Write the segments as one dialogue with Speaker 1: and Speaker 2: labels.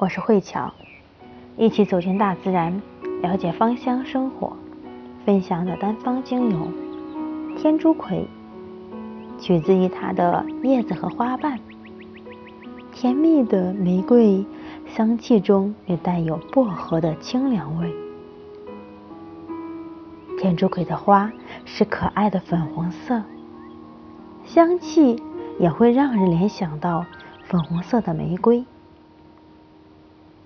Speaker 1: 我是慧巧，一起走进大自然，了解芳香生活。分享的单方精油天竺葵，取自于它的叶子和花瓣，甜蜜的玫瑰香气中也带有薄荷的清凉味。天竺葵的花是可爱的粉红色，香气也会让人联想到粉红色的玫瑰。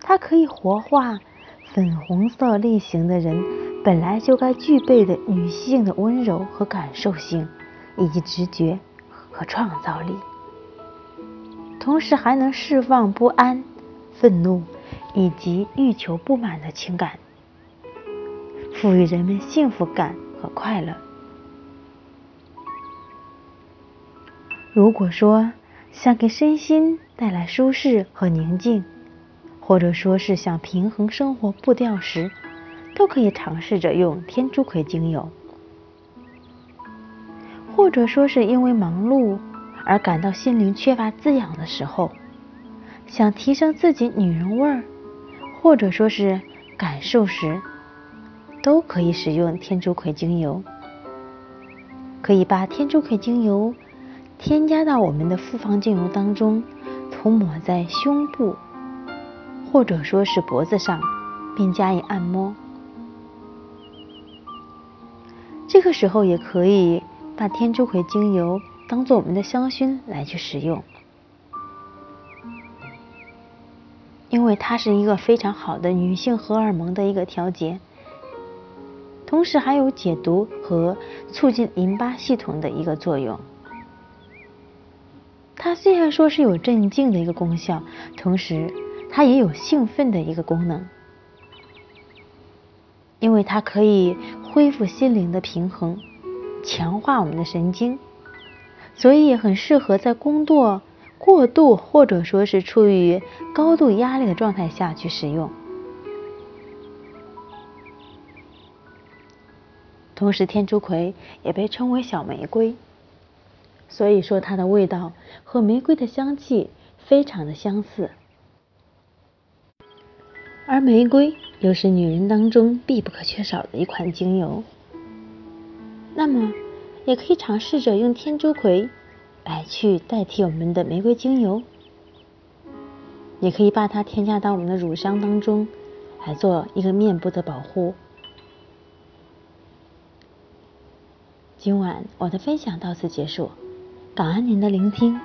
Speaker 1: 它可以活化粉红色类型的人本来就该具备的女性的温柔和感受性，以及直觉和创造力，同时还能释放不安、愤怒以及欲求不满的情感。赋予人们幸福感和快乐。如果说想给身心带来舒适和宁静，或者说是想平衡生活步调时，都可以尝试着用天竺葵精油；或者说是因为忙碌而感到心灵缺乏滋养的时候，想提升自己女人味儿，或者说是感受时。都可以使用天竺葵精油，可以把天竺葵精油添加到我们的复方精油当中，涂抹在胸部或者说是脖子上，并加以按摩。这个时候也可以把天竺葵精油当做我们的香薰来去使用，因为它是一个非常好的女性荷尔蒙的一个调节。同时还有解毒和促进淋巴系统的一个作用。它虽然说是有镇静的一个功效，同时它也有兴奋的一个功能，因为它可以恢复心灵的平衡，强化我们的神经，所以也很适合在工作过度或者说是处于高度压力的状态下去使用。同时，天竺葵也被称为小玫瑰，所以说它的味道和玫瑰的香气非常的相似。而玫瑰又是女人当中必不可缺少的一款精油，那么也可以尝试着用天竺葵来去代替我们的玫瑰精油，也可以把它添加到我们的乳霜当中，来做一个面部的保护。今晚我的分享到此结束，感恩您的聆听。